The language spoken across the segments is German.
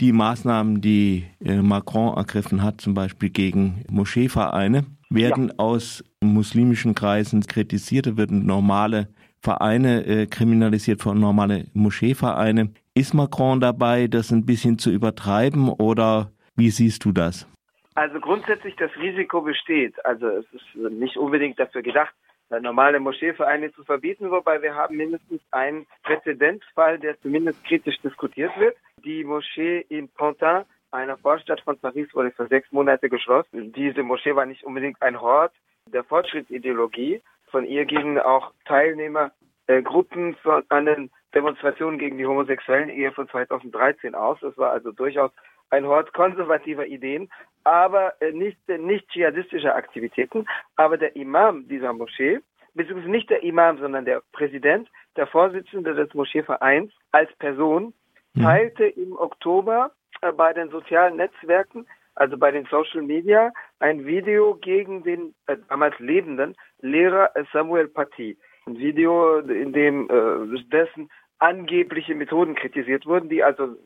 die Maßnahmen, die äh, Macron ergriffen hat, zum Beispiel gegen Moscheevereine, werden ja. aus muslimischen Kreisen kritisiert, werden normale Vereine äh, kriminalisiert von normale Moscheevereine. Ist Macron dabei, das ein bisschen zu übertreiben oder wie siehst du das? Also grundsätzlich das Risiko besteht. Also es ist nicht unbedingt dafür gedacht, normale Moscheevereine zu verbieten, wobei wir haben mindestens einen Präzedenzfall, der zumindest kritisch diskutiert wird. Die Moschee in Pantin, einer Vorstadt von Paris, wurde für sechs Monate geschlossen. Diese Moschee war nicht unbedingt ein Hort der Fortschrittsideologie. Von ihr gingen auch Teilnehmergruppen von an Demonstrationen gegen die homosexuellen Ehe von 2013 aus. Das war also durchaus ein Hort konservativer Ideen, aber äh, nicht, nicht dschihadistischer Aktivitäten. Aber der Imam dieser Moschee, beziehungsweise nicht der Imam, sondern der Präsident, der Vorsitzende des Moscheevereins als Person, mhm. teilte im Oktober äh, bei den sozialen Netzwerken, also bei den Social Media, ein Video gegen den äh, damals lebenden Lehrer Samuel Paty. Ein Video, in dem äh, dessen angebliche Methoden kritisiert wurden, die also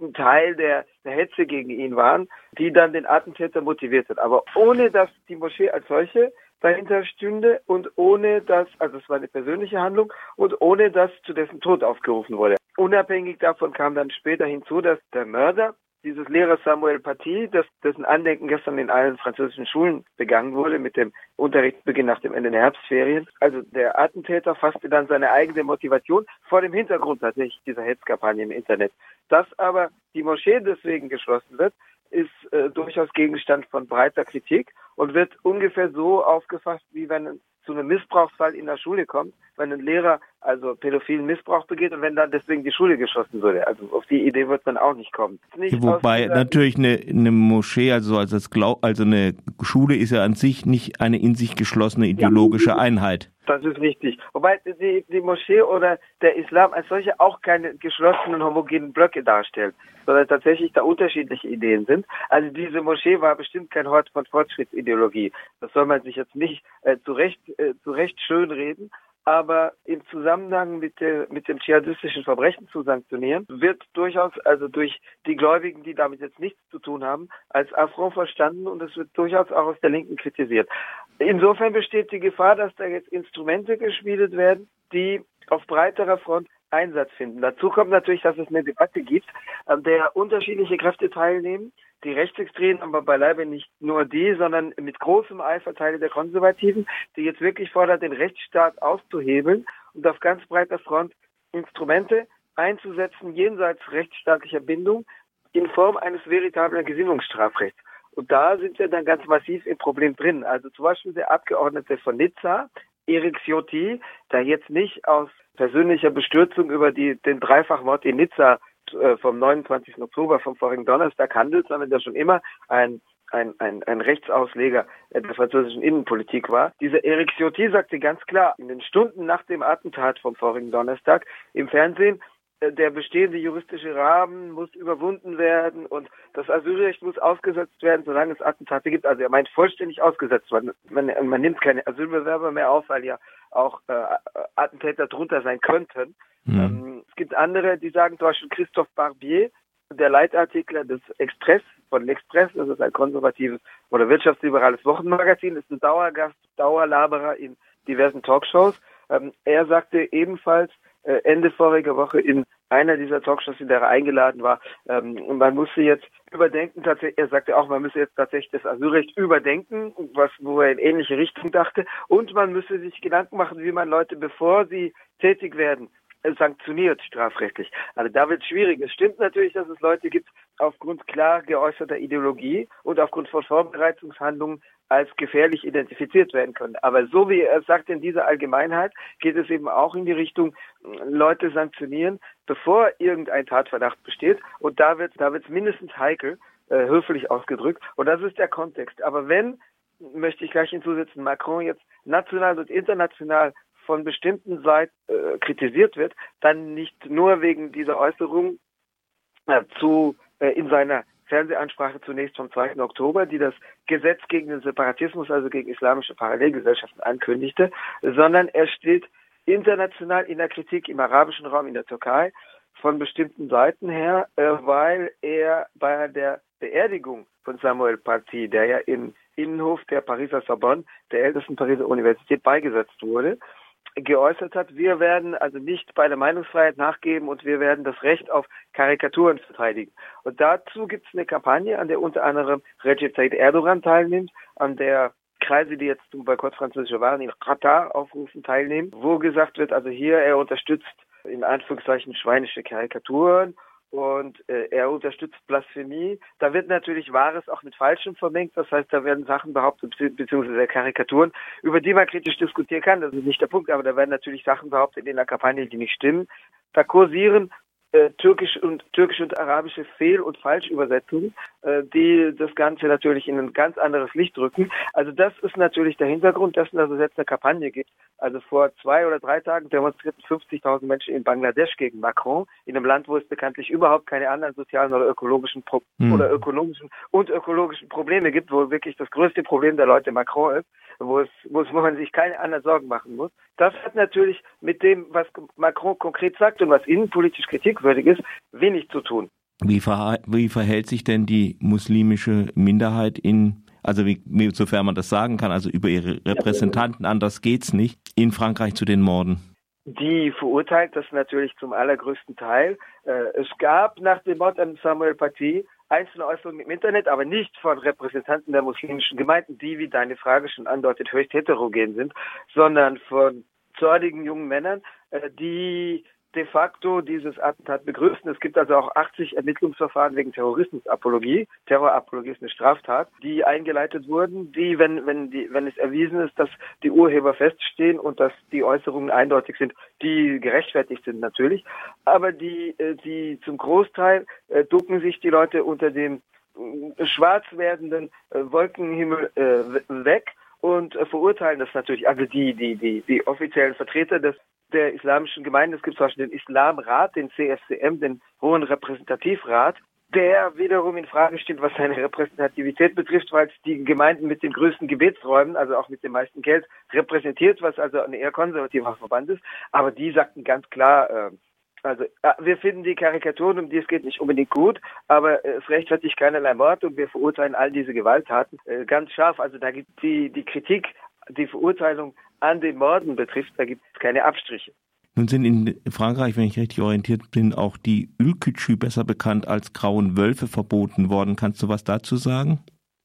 ein Teil der, der Hetze gegen ihn waren, die dann den Attentäter motiviert hat. Aber ohne dass die Moschee als solche dahinter stünde und ohne dass, also es war eine persönliche Handlung und ohne dass zu dessen Tod aufgerufen wurde. Unabhängig davon kam dann später hinzu, dass der Mörder dieses Lehrers Samuel Paty, das, dessen Andenken gestern in allen französischen Schulen begangen wurde mit dem Unterrichtsbeginn nach dem Ende der Herbstferien. Also der Attentäter fasste dann seine eigene Motivation vor dem Hintergrund tatsächlich dieser Hetzkampagne im Internet. Dass aber die Moschee deswegen geschlossen wird, ist äh, durchaus Gegenstand von breiter Kritik und wird ungefähr so aufgefasst, wie wenn zu einem Missbrauchsfall in der Schule kommt, wenn ein Lehrer also pädophilen Missbrauch begeht und wenn dann deswegen die Schule geschossen würde. Also auf die Idee wird man auch nicht kommen. Nicht Wobei natürlich eine, eine Moschee, also als Glaub, also eine Schule ist ja an sich nicht eine in sich geschlossene ideologische ja. Einheit. Das ist richtig. Wobei die, die Moschee oder der Islam als solche auch keine geschlossenen homogenen Blöcke darstellt, sondern tatsächlich da unterschiedliche Ideen sind. Also diese Moschee war bestimmt kein Hort von Fortschrittsideologie. Das soll man sich jetzt nicht äh, zu Recht, äh, zu Recht schönreden aber im Zusammenhang mit, der, mit dem dschihadistischen Verbrechen zu sanktionieren, wird durchaus, also durch die Gläubigen, die damit jetzt nichts zu tun haben, als Affront verstanden und es wird durchaus auch aus der Linken kritisiert. Insofern besteht die Gefahr, dass da jetzt Instrumente geschmiedet werden, die auf breiterer Front Einsatz finden. Dazu kommt natürlich, dass es eine Debatte gibt, an der unterschiedliche Kräfte teilnehmen. Die Rechtsextremen, aber beileibe nicht nur die, sondern mit großem Eifer Teile der Konservativen, die jetzt wirklich fordern, den Rechtsstaat auszuhebeln und auf ganz breiter Front Instrumente einzusetzen, jenseits rechtsstaatlicher Bindung, in Form eines veritablen Gesinnungsstrafrechts. Und da sind wir dann ganz massiv im Problem drin. Also zum Beispiel der Abgeordnete von Nizza, Erik Ciotti, der jetzt nicht aus persönlicher Bestürzung über die, den Dreifachmord in Nizza äh, vom 29. Oktober vom vorigen Donnerstag handelt, sondern der schon immer ein ein, ein, ein Rechtsausleger der französischen Innenpolitik war. Dieser Eric Ciotti sagte ganz klar, in den Stunden nach dem Attentat vom vorigen Donnerstag im Fernsehen, äh, der bestehende juristische Rahmen muss überwunden werden und das Asylrecht muss ausgesetzt werden, solange es Attentate gibt. Also er meint vollständig ausgesetzt. Man, man, man nimmt keine Asylbewerber mehr auf, weil ja auch äh, Attentäter drunter sein könnten. Mhm. Ähm, es gibt andere, die sagen, zum Beispiel Christophe Barbier, der Leitartikler des Express, von L'Express, das ist ein konservatives oder wirtschaftsliberales Wochenmagazin, ist ein Dauergast, Dauerlaberer in diversen Talkshows. Ähm, er sagte ebenfalls äh, Ende voriger Woche in einer dieser Talkshows, in der er eingeladen war, ähm, man musste jetzt überdenken, er sagte auch, man müsse jetzt tatsächlich das Asylrecht überdenken, was, wo er in ähnliche Richtung dachte, und man müsse sich Gedanken machen, wie man Leute, bevor sie tätig werden, sanktioniert strafrechtlich. Also da wird es schwierig. Es stimmt natürlich, dass es Leute gibt, aufgrund klar geäußerter Ideologie und aufgrund von Vorbereitungshandlungen als gefährlich identifiziert werden können. Aber so wie er sagt, in dieser Allgemeinheit geht es eben auch in die Richtung, Leute sanktionieren, bevor irgendein Tatverdacht besteht. Und da wird da wird es mindestens heikel, äh, höflich ausgedrückt. Und das ist der Kontext. Aber wenn, möchte ich gleich hinzusetzen, Macron jetzt national und international von bestimmten Seiten äh, kritisiert wird, dann nicht nur wegen dieser Äußerung äh, zu äh, in seiner Fernsehansprache zunächst vom 2. Oktober, die das Gesetz gegen den Separatismus, also gegen islamische Parallelgesellschaften ankündigte, sondern er steht international in der Kritik im arabischen Raum, in der Türkei, von bestimmten Seiten her, äh, weil er bei der Beerdigung von Samuel Paty, der ja im Innenhof der Pariser Sorbonne, der ältesten Pariser Universität, beigesetzt wurde, geäußert hat, wir werden also nicht bei der Meinungsfreiheit nachgeben und wir werden das Recht auf Karikaturen verteidigen. Und dazu gibt es eine Kampagne, an der unter anderem Recep Tayyip Erdogan teilnimmt, an der Kreise, die jetzt zum Boykott französischer Waren in Katar aufrufen, teilnehmen, wo gesagt wird, also hier, er unterstützt in Anführungszeichen schweinische Karikaturen und äh, er unterstützt Blasphemie. Da wird natürlich Wahres auch mit Falschem vermengt. Das heißt, da werden Sachen behauptet, beziehungsweise Karikaturen, über die man kritisch diskutieren kann. Das ist nicht der Punkt, aber da werden natürlich Sachen behauptet in der Kampagne, die nicht stimmen. Da kursieren äh, türkisch und türkisch und arabische Fehl- und Falschübersetzungen, die das Ganze natürlich in ein ganz anderes Licht drücken. Also das ist natürlich der Hintergrund dessen, dass es jetzt eine Kampagne gibt. Also vor zwei oder drei Tagen demonstrierten 50.000 Menschen in Bangladesch gegen Macron, in einem Land, wo es bekanntlich überhaupt keine anderen sozialen oder ökologischen Pro mhm. oder ökonomischen und ökologischen Probleme gibt, wo wirklich das größte Problem der Leute Macron ist, wo es, wo es, wo man sich keine anderen Sorgen machen muss. Das hat natürlich mit dem, was Macron konkret sagt und was innenpolitisch kritikwürdig ist, wenig zu tun. Wie, verha wie verhält sich denn die muslimische Minderheit in, also wie, sofern man das sagen kann, also über ihre Repräsentanten, anders geht's nicht, in Frankreich zu den Morden? Die verurteilt das natürlich zum allergrößten Teil. Äh, es gab nach dem Mord an Samuel Paty einzelne Äußerungen im Internet, aber nicht von Repräsentanten der muslimischen Gemeinden, die, wie deine Frage schon andeutet, höchst heterogen sind, sondern von zornigen jungen Männern, äh, die de facto dieses Attentat begrüßen. Es gibt also auch 80 Ermittlungsverfahren wegen Terrorismusapologie. Terrorapologie ist eine Straftat, die eingeleitet wurden, die, wenn, wenn, die, wenn es erwiesen ist, dass die Urheber feststehen und dass die Äußerungen eindeutig sind, die gerechtfertigt sind natürlich, aber die, äh, die zum Großteil äh, ducken sich die Leute unter dem äh, schwarz werdenden Wolkenhimmel weg und verurteilen das natürlich. Also die, die, die, die offiziellen Vertreter des der islamischen Gemeinden. Es gibt zum Beispiel den Islamrat, den CFCM, den Hohen Repräsentativrat, der wiederum in Frage steht, was seine Repräsentativität betrifft, weil es die Gemeinden mit den größten Gebetsräumen, also auch mit dem meisten Geld, repräsentiert, was also ein eher konservativer Verband ist. Aber die sagten ganz klar, äh, also äh, wir finden die Karikaturen, um die es geht, nicht unbedingt gut, aber es rechtfertigt keinerlei Mord und wir verurteilen all diese Gewalttaten äh, ganz scharf. Also da gibt die die Kritik, die Verurteilung an den Morden betrifft, da gibt es keine Abstriche. Nun sind in Frankreich, wenn ich richtig orientiert bin, auch die Ülkütschü besser bekannt als grauen Wölfe verboten worden. Kannst du was dazu sagen?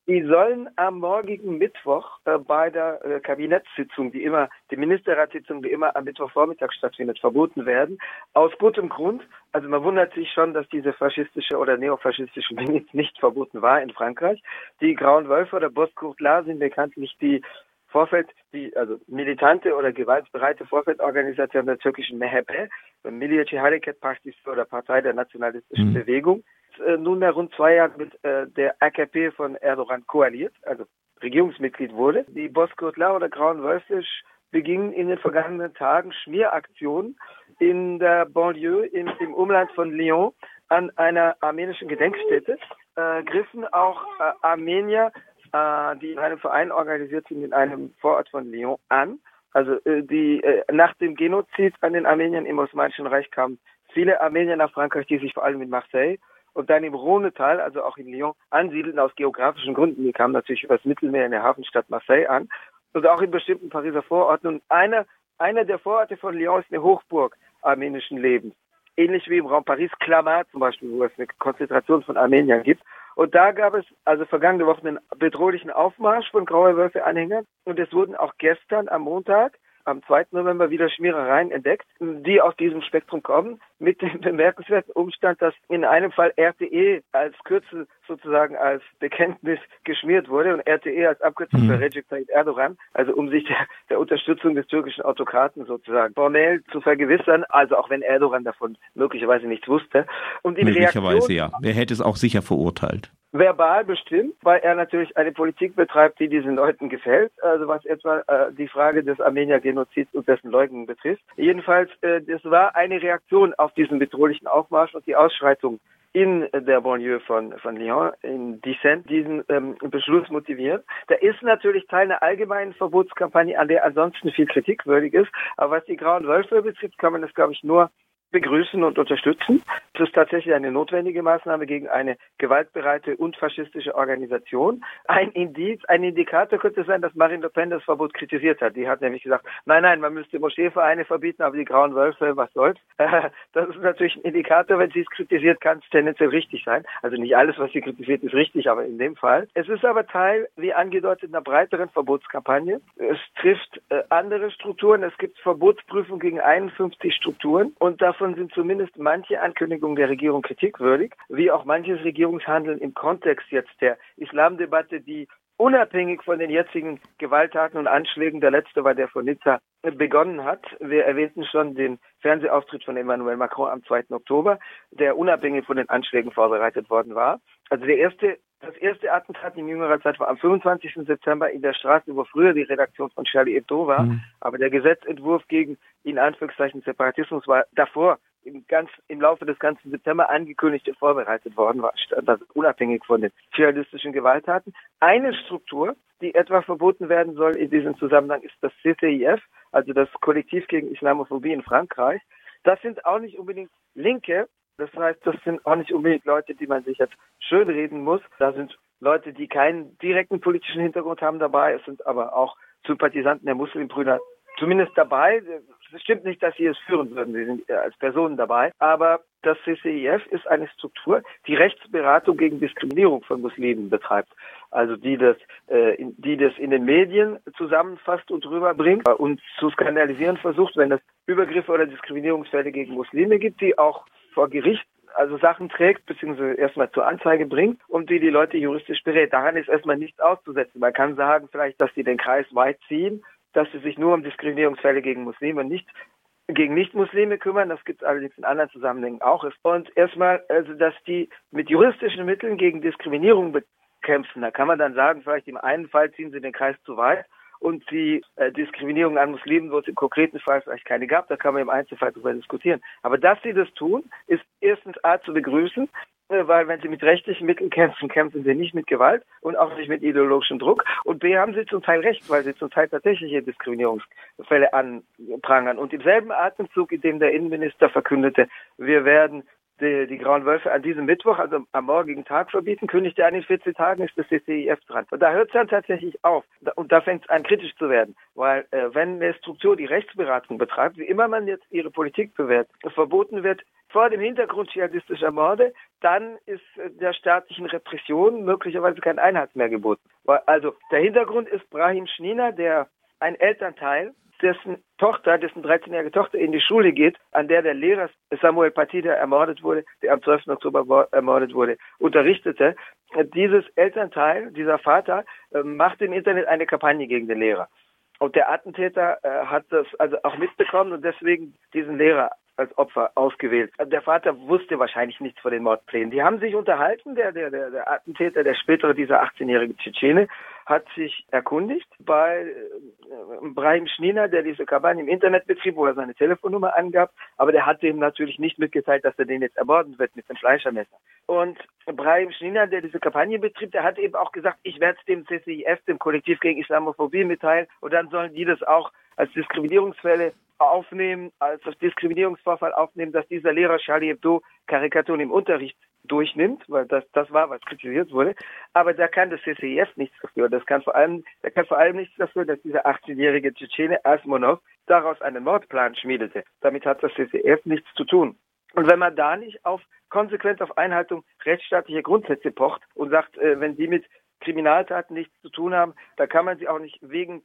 Die sollen am morgigen Mittwoch äh, bei der äh, Kabinettssitzung, die immer, die Ministerratssitzung, die immer am Mittwochvormittag stattfindet, verboten werden. Aus gutem Grund. Also man wundert sich schon, dass diese faschistische oder neofaschistische Miliz nicht verboten war in Frankreich. Die Grauen Wölfe oder Boscourt-La sind bekanntlich die Vorfeld, die, also militante oder gewaltbereite Vorfeldorganisation der türkischen MHP, Milliyetçi Hareket Partisi oder Partei der Nationalistischen mhm. Bewegung, äh, nunmehr rund zwei Jahre mit äh, der AKP von Erdogan koaliert, also Regierungsmitglied wurde. Die Boskurtler oder Grauen Wölfe begingen in den vergangenen Tagen Schmieraktionen in der Banlieue im, im Umland von Lyon an einer armenischen Gedenkstätte, äh, griffen auch äh, Armenier äh, die in einem Verein organisiert sind in einem Vorort von Lyon an. Also äh, die äh, nach dem Genozid an den Armeniern im Osmanischen Reich kamen viele Armenier nach Frankreich, die sich vor allem in Marseille und dann im Rhonetal, also auch in Lyon, ansiedelten aus geografischen Gründen. Die kamen natürlich übers Mittelmeer in der Hafenstadt Marseille an und auch in bestimmten Pariser Vororten. Und einer, einer der Vororte von Lyon ist eine Hochburg armenischen Lebens. Ähnlich wie im Raum Paris, Clamart zum Beispiel, wo es eine Konzentration von Armeniern gibt. Und da gab es also vergangene Woche einen bedrohlichen Aufmarsch von Graue Wölfe-Anhängern. Und es wurden auch gestern am Montag am 2. November wieder Schmierereien entdeckt, die aus diesem Spektrum kommen, mit dem bemerkenswerten Umstand, dass in einem Fall RTE als Kürzel sozusagen als Bekenntnis geschmiert wurde und RTE als Abkürzung für mhm. Recep Tayyip Erdogan, also um sich der, der Unterstützung des türkischen Autokraten sozusagen formell zu vergewissern, also auch wenn Erdogan davon möglicherweise nichts wusste. Und in Möglicherweise Reaktion, ja. Er hätte es auch sicher verurteilt verbal bestimmt, weil er natürlich eine Politik betreibt, die diesen Leuten gefällt, also was etwa äh, die Frage des Armenier-Genozids und dessen Leugnung betrifft. Jedenfalls, äh, das war eine Reaktion auf diesen bedrohlichen Aufmarsch und die Ausschreitung in der Banlieue von, von Lyon, in Dissent, diesen ähm, Beschluss motiviert. Der ist natürlich Teil einer allgemeinen Verbotskampagne, an der ansonsten viel kritikwürdig ist. Aber was die Grauen Wölfe betrifft, kann man das, glaube ich, nur begrüßen und unterstützen. Das ist tatsächlich eine notwendige Maßnahme gegen eine gewaltbereite und faschistische Organisation. Ein Indiz, ein Indikator könnte sein, dass Marine Le Pen das Verbot kritisiert hat. Die hat nämlich gesagt, nein, nein, man müsste Moscheevereine verbieten, aber die grauen Wölfe, was soll's. Das ist natürlich ein Indikator, wenn sie es kritisiert, kann es tendenziell richtig sein. Also nicht alles, was sie kritisiert, ist richtig, aber in dem Fall. Es ist aber Teil, wie angedeutet, einer breiteren Verbotskampagne. Es trifft äh, andere Strukturen. Es gibt Verbotsprüfungen gegen 51 Strukturen und das Davon sind zumindest manche Ankündigungen der Regierung kritikwürdig, wie auch manches Regierungshandeln im Kontext jetzt der Islamdebatte, die unabhängig von den jetzigen Gewalttaten und Anschlägen, der letzte war der von Nizza, begonnen hat. Wir erwähnten schon den Fernsehauftritt von Emmanuel Macron am 2. Oktober, der unabhängig von den Anschlägen vorbereitet worden war. Also der erste das erste Attentat in jüngerer Zeit war am 25. September in der Straße, wo früher die Redaktion von Charlie Hebdo war. Mhm. Aber der Gesetzentwurf gegen, in Anführungszeichen, Separatismus war davor im, ganz, im Laufe des ganzen September angekündigt und vorbereitet worden war, das unabhängig von den dschihadistischen Gewalttaten. Eine Struktur, die etwa verboten werden soll in diesem Zusammenhang, ist das CCIF, also das Kollektiv gegen Islamophobie in Frankreich. Das sind auch nicht unbedingt Linke, das heißt, das sind auch nicht unbedingt Leute, die man sich jetzt schönreden muss. Da sind Leute, die keinen direkten politischen Hintergrund haben dabei. Es sind aber auch Sympathisanten der Muslimbrüder zumindest dabei. Es stimmt nicht, dass sie es führen würden. Sie sind als Personen dabei. Aber das CCIF ist eine Struktur, die Rechtsberatung gegen Diskriminierung von Muslimen betreibt. Also die das, äh, die das in den Medien zusammenfasst und rüberbringt und zu skandalisieren versucht, wenn es Übergriffe oder Diskriminierungsfälle gegen Muslime gibt, die auch vor Gericht also Sachen trägt, beziehungsweise erstmal zur Anzeige bringt und die die Leute juristisch berät. Daran ist erstmal nichts auszusetzen. Man kann sagen vielleicht, dass sie den Kreis weit ziehen, dass sie sich nur um Diskriminierungsfälle gegen Muslime nicht gegen Nicht-Muslime kümmern, das gibt es allerdings in anderen Zusammenhängen auch. Und erstmal, also dass die mit juristischen Mitteln gegen Diskriminierung bekämpfen, da kann man dann sagen, vielleicht im einen Fall ziehen sie den Kreis zu weit, und die äh, Diskriminierung an Muslimen, wo es im konkreten Fall vielleicht keine gab, da kann man im Einzelfall darüber diskutieren. Aber dass sie das tun, ist erstens A zu begrüßen, äh, weil wenn sie mit rechtlichen Mitteln kämpfen, kämpfen sie nicht mit Gewalt und auch nicht mit ideologischem Druck. Und B haben sie zum Teil recht, weil sie zum Teil tatsächliche Diskriminierungsfälle anprangern. Und im selben Atemzug, in dem der Innenminister verkündete, wir werden die, die Grauen Wölfe an diesem Mittwoch, also am morgigen Tag verbieten, kündigt er an in 14 Tagen, ist das CCIF dran. Und da hört es dann tatsächlich auf. Und da fängt es an, kritisch zu werden. Weil äh, wenn eine Struktur die Rechtsberatung betreibt, wie immer man jetzt ihre Politik bewertet, verboten wird, vor dem Hintergrund dschihadistischer Morde, dann ist äh, der staatlichen Repression möglicherweise kein Einhalt mehr geboten. Also der Hintergrund ist Brahim Schnina, der ein Elternteil dessen Tochter, dessen 13-jährige Tochter in die Schule geht, an der der Lehrer Samuel Paty, der ermordet wurde, der am 12. Oktober ermordet wurde, unterrichtete. Dieses Elternteil, dieser Vater, äh, macht im Internet eine Kampagne gegen den Lehrer. Und der Attentäter äh, hat das also auch mitbekommen und deswegen diesen Lehrer als Opfer ausgewählt. Also der Vater wusste wahrscheinlich nichts von den Mordplänen. Die haben sich unterhalten, der, der, der, der Attentäter, der spätere, dieser 18-jährige Tschetschene, hat sich erkundigt bei äh, Brahim Schnina, der diese Kampagne im Internet betrieb, wo er seine Telefonnummer angab, aber der hat ihm natürlich nicht mitgeteilt, dass er den jetzt ermorden wird mit dem Fleischermesser. Und Brahim Schnina, der diese Kampagne betrieb, der hat eben auch gesagt, ich werde es dem CCIF, dem Kollektiv gegen Islamophobie mitteilen und dann sollen die das auch als Diskriminierungsfälle aufnehmen, als Diskriminierungsvorfall aufnehmen, dass dieser Lehrer Charlie Hebdo Karikaturen im Unterricht durchnimmt, weil das, das war, was kritisiert wurde. Aber da kann das CCIF nichts dafür. Das kann vor allem, da kann vor allem nichts dafür, dass dieser 18-jährige Tschetschene Asmonov daraus einen Mordplan schmiedete. Damit hat das CCIF nichts zu tun. Und wenn man da nicht auf konsequent auf Einhaltung rechtsstaatlicher Grundsätze pocht und sagt, äh, wenn die mit Kriminaltaten nichts zu tun haben, da kann man sie auch nicht wegen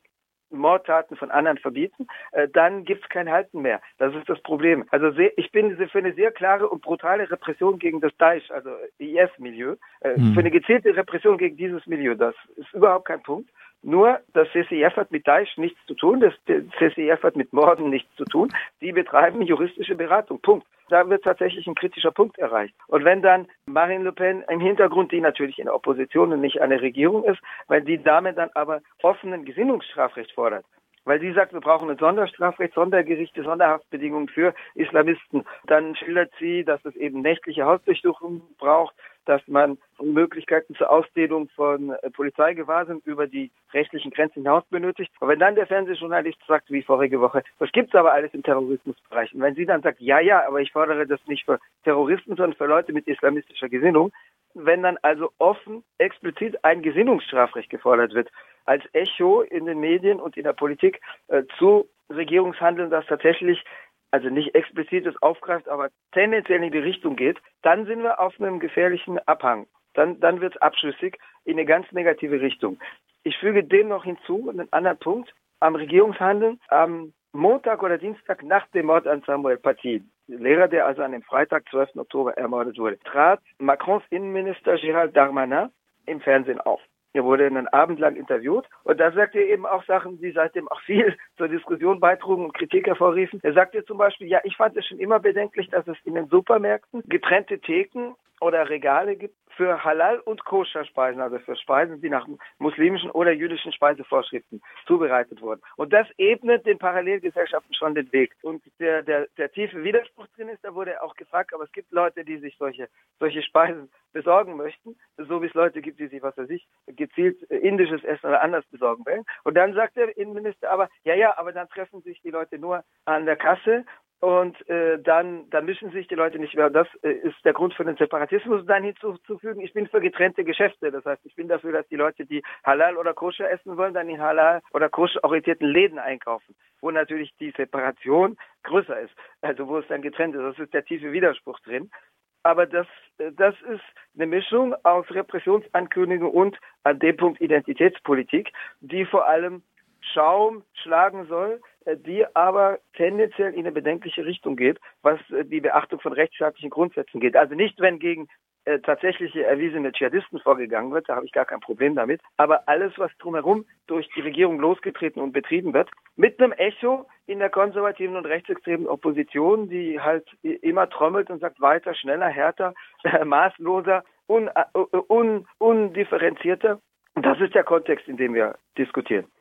Mordtaten von anderen verbieten, äh, dann gibt es kein Halten mehr. Das ist das Problem. Also ich bin für eine sehr klare und brutale Repression gegen das Daesh, also IS-Milieu, äh, hm. für eine gezielte Repression gegen dieses Milieu. Das ist überhaupt kein Punkt. Nur das CCF hat mit Daesh nichts zu tun, das CCF hat mit Morden nichts zu tun. Die betreiben juristische Beratung. Punkt. Da wird tatsächlich ein kritischer Punkt erreicht. Und wenn dann Marine Le Pen im Hintergrund, die natürlich in der Opposition und nicht eine Regierung ist, weil die Dame dann aber offenen Gesinnungsstrafrecht fordert, weil sie sagt, wir brauchen ein Sonderstrafrecht, Sondergerichte, Sonderhaftbedingungen für Islamisten. Dann schildert sie, dass es eben nächtliche Hausdurchsuchungen braucht, dass man Möglichkeiten zur Ausdehnung von äh, Polizeigewahrsam über die rechtlichen Grenzen hinaus benötigt. Und wenn dann der Fernsehjournalist sagt, wie vorige Woche, das gibt's aber alles im Terrorismusbereich. Und wenn sie dann sagt, ja, ja, aber ich fordere das nicht für Terroristen, sondern für Leute mit islamistischer Gesinnung, wenn dann also offen, explizit ein Gesinnungsstrafrecht gefordert wird, als Echo in den Medien und in der Politik äh, zu Regierungshandeln, das tatsächlich also nicht explizites aufgreift, aber tendenziell in die Richtung geht, dann sind wir auf einem gefährlichen Abhang. Dann, dann wird es abschüssig in eine ganz negative Richtung. Ich füge dem noch hinzu, einen anderen Punkt, am Regierungshandeln, am Montag oder Dienstag nach dem Mord an Samuel Paty, Lehrer, der also an dem Freitag, 12. Oktober ermordet wurde, trat Macrons Innenminister Gérald Darmanin im Fernsehen auf. Er wurde einen Abend lang interviewt und da sagte er eben auch Sachen, die seitdem auch viel zur Diskussion beitrugen und Kritik hervorriefen. Er sagte zum Beispiel, ja, ich fand es schon immer bedenklich, dass es in den Supermärkten getrennte Theken oder Regale gibt für Halal- und Koscher-Speisen, also für Speisen, die nach muslimischen oder jüdischen Speisevorschriften zubereitet wurden. Und das ebnet den Parallelgesellschaften schon den Weg. Und der, der, der tiefe Widerspruch drin ist, da wurde auch gefragt, aber es gibt Leute, die sich solche, solche Speisen besorgen möchten, so wie es Leute gibt, die sich, was weiß ich, gezielt indisches Essen oder anders besorgen wollen. Und dann sagt der Innenminister aber, ja, ja, aber dann treffen sich die Leute nur an der Kasse und äh, dann, dann mischen sich die Leute nicht mehr. Das äh, ist der Grund für den Separatismus. Dann hinzuzufügen, ich bin für getrennte Geschäfte. Das heißt, ich bin dafür, dass die Leute, die Halal oder Koscher essen wollen, dann in Halal oder Koscher orientierten Läden einkaufen, wo natürlich die Separation größer ist. Also wo es dann getrennt ist. Das ist der tiefe Widerspruch drin. Aber das, äh, das ist eine Mischung aus Repressionsankündigung und an dem Punkt Identitätspolitik, die vor allem Schaum schlagen soll, die aber tendenziell in eine bedenkliche Richtung geht, was äh, die Beachtung von rechtsstaatlichen Grundsätzen geht. Also nicht, wenn gegen äh, tatsächliche erwiesene Dschihadisten vorgegangen wird, da habe ich gar kein Problem damit, aber alles, was drumherum durch die Regierung losgetreten und betrieben wird, mit einem Echo in der konservativen und rechtsextremen Opposition, die halt immer trommelt und sagt weiter, schneller, härter, äh, maßloser, un, uh, un, undifferenzierter. Und das ist der Kontext, in dem wir diskutieren.